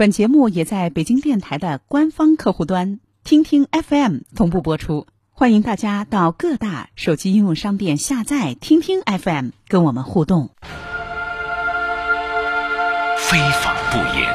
本节目也在北京电台的官方客户端听听 FM 同步播出，欢迎大家到各大手机应用商店下载听听 FM，跟我们互动。非法不严，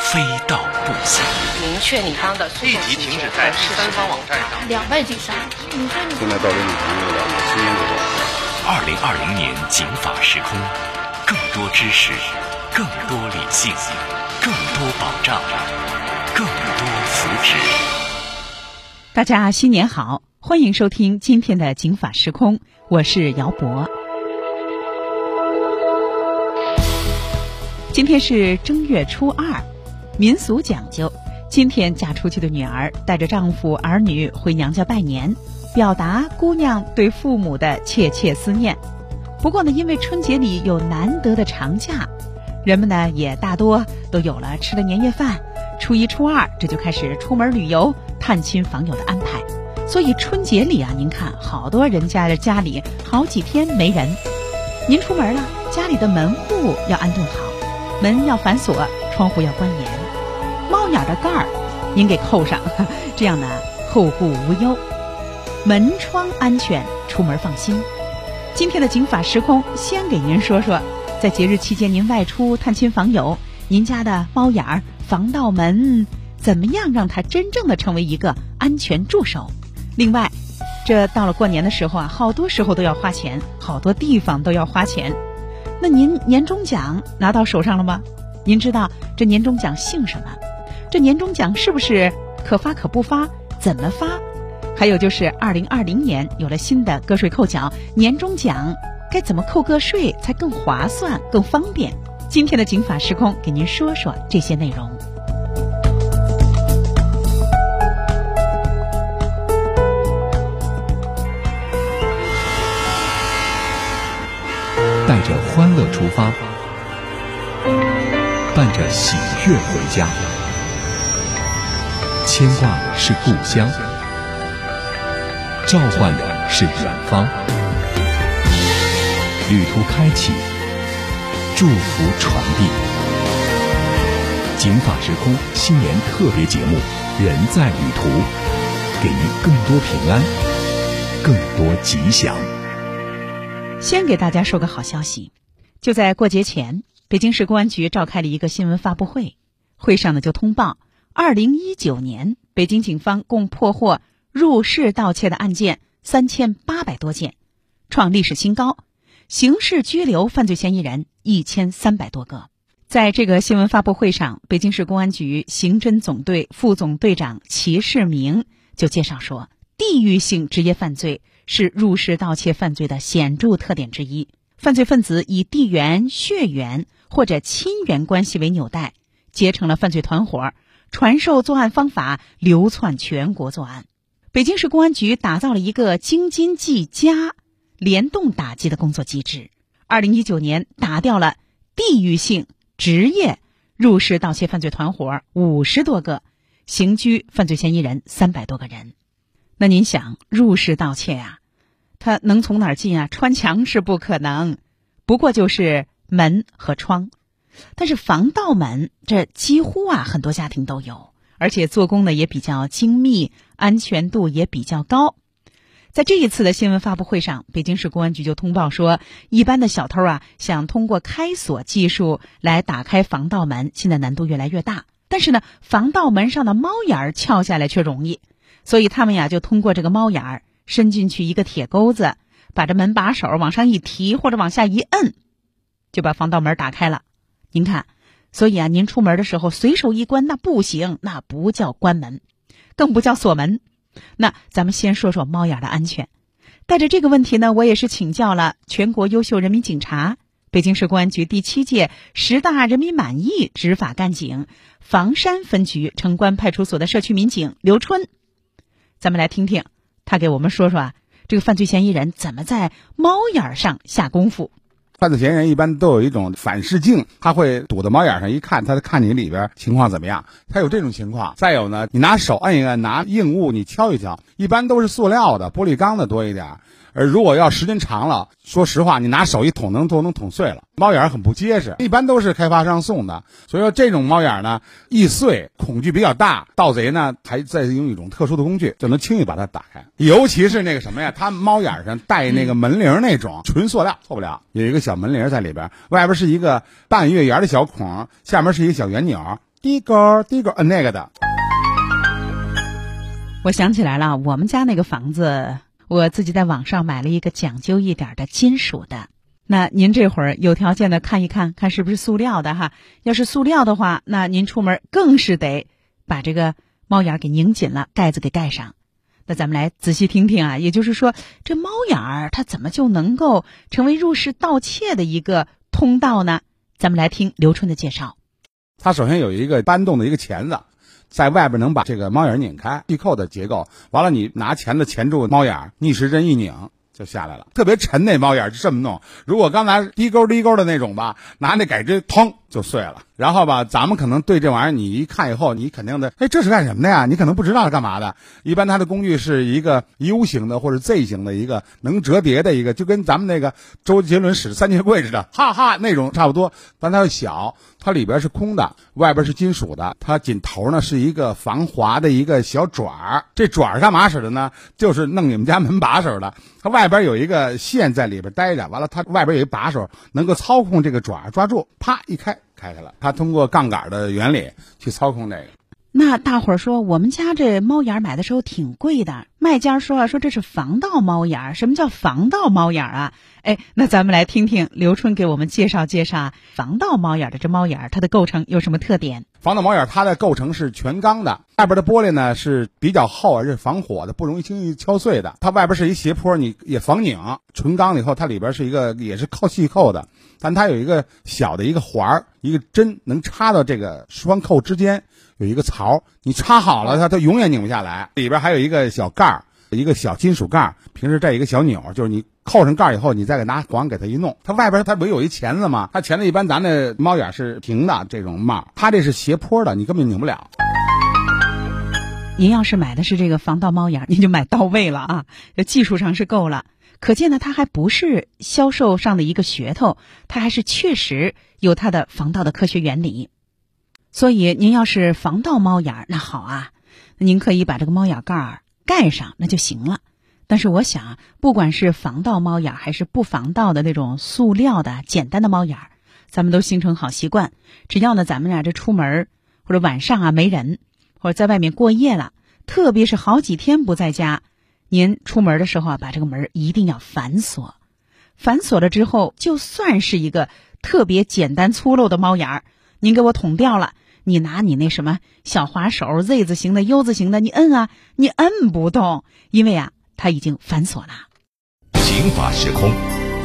非道不行。明确你方的立即停止在第三方网站上。两败俱伤。你说你现在到底你朋友了，我心里头。二零二零年警法时空，更多知识，更多理性，更多保障，更多福祉。大家新年好，欢迎收听今天的《警法时空》，我是姚博。今天是正月初二，民俗讲究，今天嫁出去的女儿带着丈夫儿女回娘家拜年，表达姑娘对父母的切切思念。不过呢，因为春节里有难得的长假，人们呢也大多都有了吃了年夜饭，初一、初二这就开始出门旅游、探亲访友的安排。所以春节里啊，您看好多人家的家里好几天没人，您出门了，家里的门户要安顿好。门要反锁，窗户要关严，猫眼的盖儿您给扣上，这样呢后顾无忧，门窗安全，出门放心。今天的警法时空，先给您说说，在节日期间您外出探亲访友，您家的猫眼儿、防盗门怎么样让它真正的成为一个安全助手？另外，这到了过年的时候啊，好多时候都要花钱，好多地方都要花钱。那您年终奖拿到手上了吗？您知道这年终奖姓什么？这年终奖是不是可发可不发？怎么发？还有就是二零二零年有了新的个税扣缴，年终奖该怎么扣个税才更划算、更方便？今天的警法时空给您说说这些内容。带着欢乐出发，伴着喜悦回家，牵挂的是故乡，召唤的是远方。旅途开启，祝福传递。警法时空新年特别节目《人在旅途》，给您更多平安，更多吉祥。先给大家说个好消息，就在过节前，北京市公安局召开了一个新闻发布会，会上呢就通报，二零一九年北京警方共破获入室盗窃的案件三千八百多件，创历史新高，刑事拘留犯罪嫌疑人一千三百多个。在这个新闻发布会上，北京市公安局刑侦总队副总队长齐世明就介绍说，地域性职业犯罪。是入室盗窃犯罪的显著特点之一。犯罪分子以地缘、血缘或者亲缘关系为纽带，结成了犯罪团伙，传授作案方法，流窜全国作案。北京市公安局打造了一个京津冀加联动打击的工作机制。二零一九年打掉了地域性职业入室盗窃犯罪团伙五十多个，刑拘犯罪嫌疑人三百多个人。那您想，入室盗窃呀？他能从哪儿进啊？穿墙是不可能，不过就是门和窗。但是防盗门这几乎啊很多家庭都有，而且做工呢也比较精密，安全度也比较高。在这一次的新闻发布会上，北京市公安局就通报说，一般的小偷啊想通过开锁技术来打开防盗门，现在难度越来越大。但是呢，防盗门上的猫眼儿撬下来却容易，所以他们呀就通过这个猫眼儿。伸进去一个铁钩子，把这门把手往上一提或者往下一摁，就把防盗门打开了。您看，所以啊，您出门的时候随手一关那不行，那不叫关门，更不叫锁门。那咱们先说说猫眼的安全。带着这个问题呢，我也是请教了全国优秀人民警察、北京市公安局第七届十大人民满意执法干警房山分局城关派出所的社区民警刘春，咱们来听听。他给我们说说啊，这个犯罪嫌疑人怎么在猫眼上下功夫？犯罪嫌疑人一般都有一种反视镜，他会堵在猫眼上一看，他看你里边情况怎么样。他有这种情况。再有呢，你拿手摁一摁，拿硬物你敲一敲，一般都是塑料的、玻璃钢的多一点。而如果要时间长了，说实话，你拿手一捅能都能捅碎了。猫眼很不结实，一般都是开发商送的，所以说这种猫眼呢易碎，恐惧比较大，盗贼呢还在用一种特殊的工具就能轻易把它打开。尤其是那个什么呀，它猫眼上带那个门铃那种，纯塑料错不了，有一个小门铃在里边，外边是一个半月圆的小孔，下面是一个小圆钮，滴勾滴勾摁那个的。我想起来了，我们家那个房子，我自己在网上买了一个讲究一点的金属的。那您这会儿有条件的看一看，看是不是塑料的哈。要是塑料的话，那您出门更是得把这个猫眼给拧紧了，盖子给盖上。那咱们来仔细听听啊，也就是说，这猫眼儿它怎么就能够成为入室盗窃的一个通道呢？咱们来听刘春的介绍。它首先有一个搬动的一个钳子，在外边能把这个猫眼拧开，闭扣的结构。完了，你拿钳子钳住猫眼，逆时针一拧就下来了。特别沉那猫眼儿就这么弄。如果刚才滴勾滴勾的那种吧，拿那改锥砰就碎了。然后吧，咱们可能对这玩意儿你一看以后，你肯定的，哎，这是干什么的呀？你可能不知道是干嘛的。一般它的工具是一个 U 型的或者 Z 型的一个能折叠的一个，就跟咱们那个周杰伦使三节棍似的，哈哈那种差不多，但它又小，它里边是空的，外边是金属的，它紧头呢是一个防滑的一个小爪儿。这爪儿干嘛使的呢？就是弄你们家门把手的。它外边有一个线在里边待着，完了它外边有一把手能够操控这个爪抓住，啪一开开开了。它通过杠杆的原理去操控这个。那大伙儿说，我们家这猫眼买的时候挺贵的。卖家说啊，说这是防盗猫眼。什么叫防盗猫眼啊？哎，那咱们来听听刘春给我们介绍介绍防盗猫眼的这猫眼它的构成有什么特点？防盗猫眼它的构成是全钢的，外边的玻璃呢是比较厚，而且防火的，不容易轻易敲碎的。它外边是一斜坡，你也防拧。纯钢以后，它里边是一个也是靠细扣的，但它有一个小的一个环儿，一个针能插到这个双扣之间，有一个槽，你插好了它，它永远拧不下来。里边还有一个小盖儿，一个小金属盖，平时带一个小钮，就是你扣上盖儿以后，你再给拿环给它一弄，它外边它不有一钳子吗？它钳子一般咱那猫眼是平的这种帽，它这是斜坡的，你根本拧不了。您要是买的是这个防盗猫眼儿，您就买到位了啊！这技术上是够了，可见呢，它还不是销售上的一个噱头，它还是确实有它的防盗的科学原理。所以您要是防盗猫眼，那好啊，您可以把这个猫眼盖儿盖上，那就行了。但是我想啊，不管是防盗猫眼还是不防盗的那种塑料的简单的猫眼儿，咱们都形成好习惯。只要呢，咱们俩这出门或者晚上啊没人，或者在外面过夜了，特别是好几天不在家，您出门的时候啊，把这个门一定要反锁。反锁了之后，就算是一个特别简单粗陋的猫眼儿，您给我捅掉了，你拿你那什么小滑手 Z 字形的、U 字形的，你摁啊，你摁不动，因为啊，它已经反锁了。刑法时空，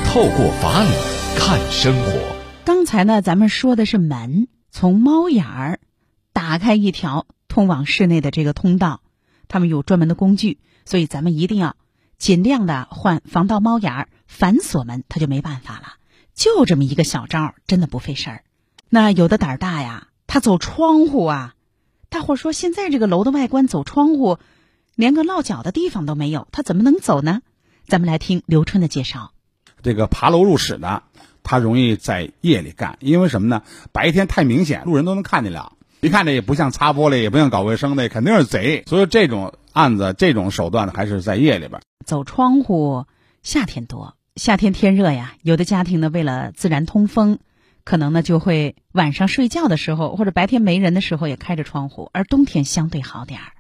透过法理看生活。刚才呢，咱们说的是门，从猫眼儿打开一条通往室内的这个通道，他们有专门的工具，所以咱们一定要尽量的换防盗猫眼儿，反锁门它就没办法了。就这么一个小招儿，真的不费事儿。那有的胆儿大呀，他走窗户啊。大伙儿说，现在这个楼的外观走窗户，连个落脚的地方都没有，他怎么能走呢？咱们来听刘春的介绍。这个爬楼入室的，他容易在夜里干，因为什么呢？白天太明显，路人都能看见了。一看这也不像擦玻璃，也不像搞卫生的，肯定是贼。所以这种案子、这种手段呢，还是在夜里边。走窗户，夏天多，夏天天热呀，有的家庭呢为了自然通风，可能呢就会晚上睡觉的时候或者白天没人的时候也开着窗户，而冬天相对好点儿。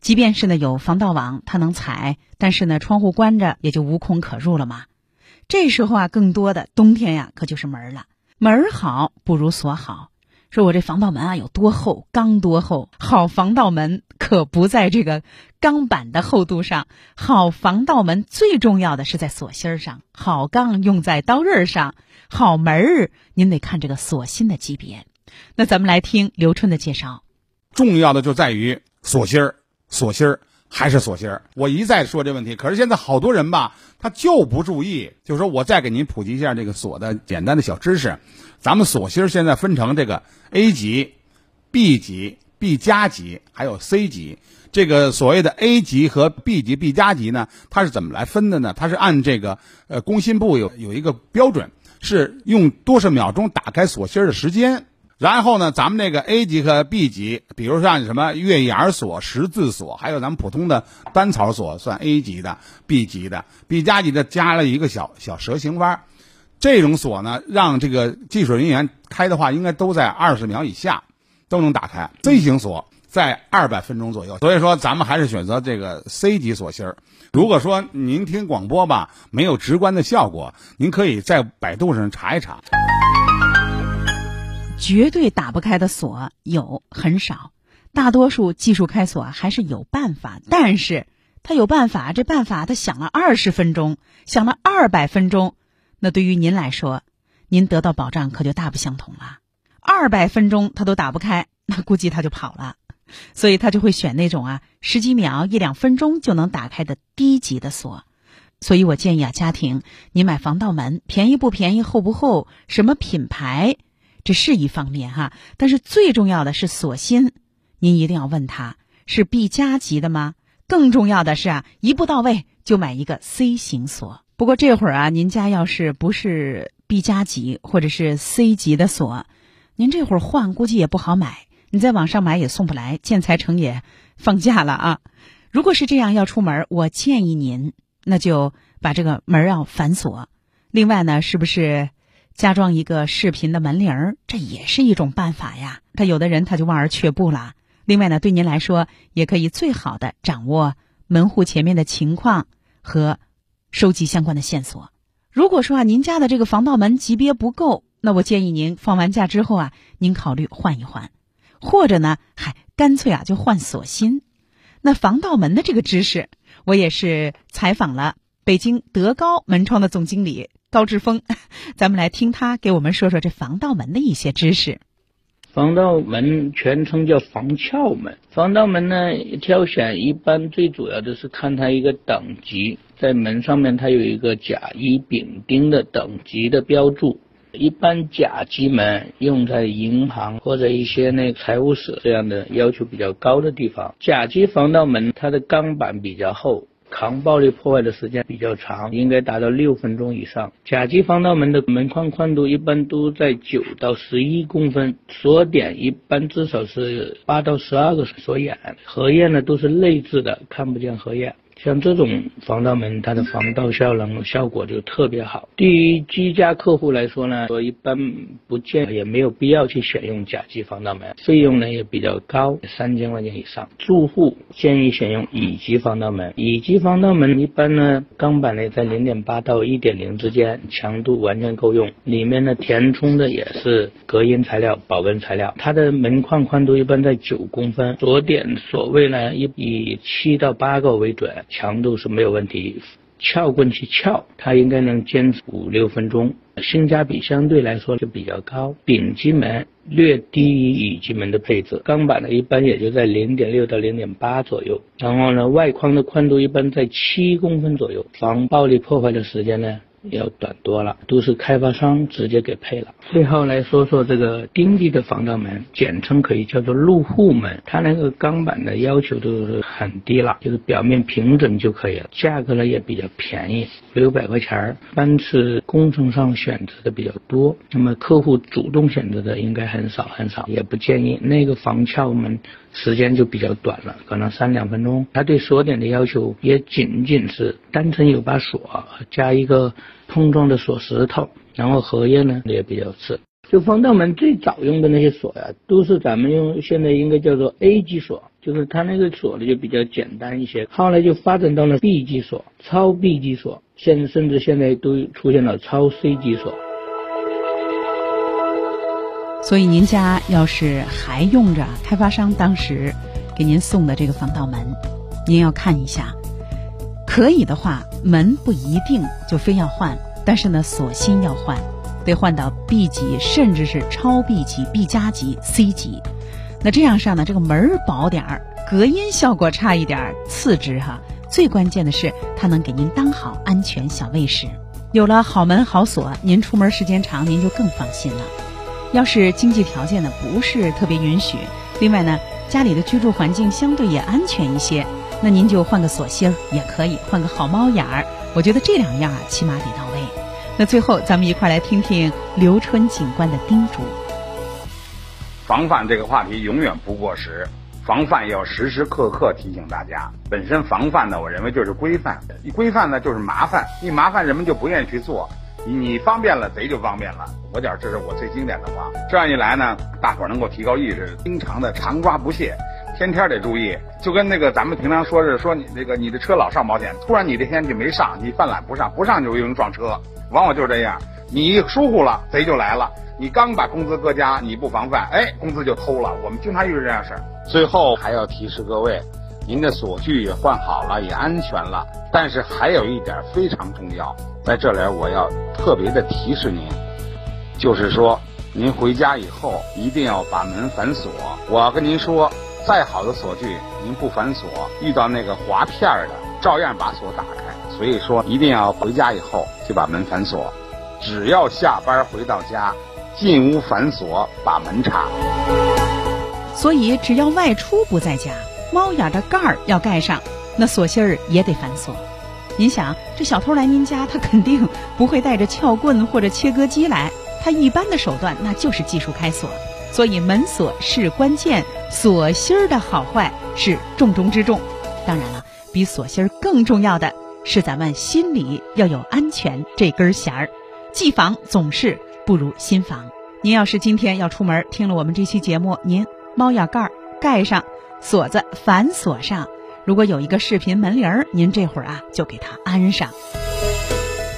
即便是呢有防盗网，它能踩，但是呢窗户关着也就无孔可入了嘛。这时候啊，更多的冬天呀可就是门了，门好不如锁好。说我这防盗门啊有多厚，钢多厚？好防盗门可不在这个钢板的厚度上，好防盗门最重要的是在锁芯儿上。好钢用在刀刃上，好门儿您得看这个锁芯的级别。那咱们来听刘春的介绍。重要的就在于锁芯儿，锁芯儿还是锁芯儿。我一再说这问题，可是现在好多人吧，他就不注意。就说我再给您普及一下这个锁的简单的小知识。咱们锁芯儿现在分成这个 A 级、B 级、B 加级，还有 C 级。这个所谓的 A 级和 B 级、B 加级呢，它是怎么来分的呢？它是按这个呃工信部有有一个标准，是用多少秒钟打开锁芯的时间。然后呢，咱们这个 A 级和 B 级，比如像什么月牙锁、十字锁，还有咱们普通的单槽锁，算 A 级的、B 级的、B 加级的，加了一个小小蛇形弯。这种锁呢，让这个技术人员开的话，应该都在二十秒以下都能打开。C 型锁在二百分钟左右，所以说咱们还是选择这个 C 级锁芯儿。如果说您听广播吧，没有直观的效果，您可以在百度上查一查。绝对打不开的锁有很少，大多数技术开锁还是有办法，但是他有办法，这办法他想了二十分钟，想了二百分钟，那对于您来说，您得到保障可就大不相同了。二百分钟他都打不开，那估计他就跑了，所以他就会选那种啊十几秒、一两分钟就能打开的低级的锁。所以我建议啊，家庭你买防盗门，便宜不便宜，厚不厚，什么品牌？这是一方面哈，但是最重要的是锁芯，您一定要问他是 B 加级的吗？更重要的是啊，一步到位就买一个 C 型锁。不过这会儿啊，您家要是不是 B 加级或者是 C 级的锁，您这会儿换估计也不好买，你在网上买也送不来，建材城也放假了啊。如果是这样要出门，我建议您那就把这个门要反锁。另外呢，是不是？加装一个视频的门铃儿，这也是一种办法呀。他有的人他就望而却步了。另外呢，对您来说也可以最好的掌握门户前面的情况和收集相关的线索。如果说啊，您家的这个防盗门级别不够，那我建议您放完假之后啊，您考虑换一换，或者呢，还干脆啊就换锁芯。那防盗门的这个知识，我也是采访了北京德高门窗的总经理。高志峰，咱们来听他给我们说说这防盗门的一些知识。防盗门全称叫防撬门。防盗门呢，挑选一般最主要的是看它一个等级，在门上面它有一个甲、乙、丙、丁的等级的标注。一般甲级门用在银行或者一些那财务室这样的要求比较高的地方。甲级防盗门它的钢板比较厚。抗暴力破坏的时间比较长，应该达到六分钟以上。甲级防盗门的门框宽度一般都在九到十一公分，锁点一般至少是八到十二个锁眼，合页呢都是内置的，看不见合页。像这种防盗门，它的防盗效能效果就特别好。对于居家客户来说呢，我一般不建，也没有必要去选用甲级防盗门，费用呢也比较高，三千块钱以上。住户建议选用乙级防盗门。乙级防盗门一般呢，钢板呢在零点八到一点零之间，强度完全够用。里面呢填充的也是隔音材料、保温材料。它的门框宽度一般在九公分，锁点锁位呢以以七到八个为准。强度是没有问题，撬棍去撬，它应该能坚持五六分钟，性价比相对来说就比较高。丙级门略低于乙级门的配置，钢板呢一般也就在零点六到零点八左右，然后呢外框的宽度一般在七公分左右，防暴力破坏的时间呢。要短多了，都是开发商直接给配了。最后来说说这个丁地的防盗门，简称可以叫做入户门，它那个钢板的要求都是很低了，就是表面平整就可以了，价格呢也比较便宜，五六百块钱儿。般是工程上选择的比较多，那么客户主动选择的应该很少很少，也不建议那个防撬门。时间就比较短了，可能三两分钟。它对锁点的要求也仅仅是单纯有把锁，加一个碰撞的锁石头，然后合页呢也比较次。就防盗门最早用的那些锁呀，都是咱们用现在应该叫做 A 级锁，就是它那个锁呢就比较简单一些。后来就发展到了 B 级锁、超 B 级锁，现甚至现在都出现了超 C 级锁。所以您家要是还用着开发商当时给您送的这个防盗门，您要看一下。可以的话，门不一定就非要换，但是呢，锁芯要换，得换到 B 级，甚至是超 B 级、B 加级、C 级。那这样上呢，这个门薄点儿，隔音效果差一点儿，次之哈。最关键的是，它能给您当好安全小卫士。有了好门好锁，您出门时间长，您就更放心了。要是经济条件呢不是特别允许，另外呢家里的居住环境相对也安全一些，那您就换个锁芯儿也可以，换个好猫眼儿。我觉得这两样啊，起码得到位。那最后，咱们一块来听听刘春警官的叮嘱。防范这个话题永远不过时，防范要时时刻刻提醒大家。本身防范呢，我认为就是规范，一规范呢就是麻烦，一麻烦人们就不愿意去做。你方便了，贼就方便了。我讲这是我最经典的话。这样一来呢，大伙儿能够提高意识，经常的常抓不懈，天天得注意。就跟那个咱们平常说是说你那个你的车老上保险，突然你这天就没上，你犯懒不上，不上就容易撞车，往往就是这样。你一疏忽了，贼就来了。你刚把工资搁家，你不防范，哎，工资就偷了。我们经常遇到这样事儿。最后还要提示各位，您的锁具也换好了，也安全了。但是还有一点非常重要，在这里我要特别的提示您，就是说，您回家以后一定要把门反锁。我跟您说，再好的锁具，您不反锁，遇到那个划片儿的，照样把锁打开。所以说，一定要回家以后就把门反锁。只要下班回到家。进屋反锁，把门插。所以，只要外出不在家，猫眼的盖儿要盖上，那锁芯儿也得反锁。您想，这小偷来您家，他肯定不会带着撬棍或者切割机来，他一般的手段那就是技术开锁。所以，门锁是关键，锁芯儿的好坏是重中之重。当然了，比锁芯儿更重要的是，咱们心里要有安全这根弦儿，既防总是。不如心防。您要是今天要出门，听了我们这期节目，您猫眼盖儿盖上，锁子反锁上。如果有一个视频门铃儿，您这会儿啊就给它安上。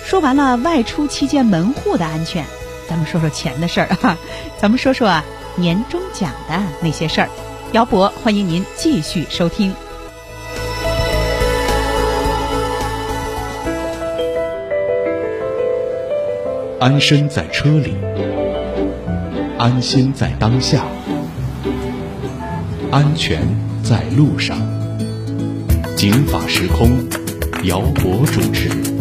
说完了外出期间门户的安全，咱们说说钱的事儿哈。咱们说说啊年终奖的那些事儿。姚博，欢迎您继续收听。安身在车里，安心在当下，安全在路上。警法时空，姚博主持。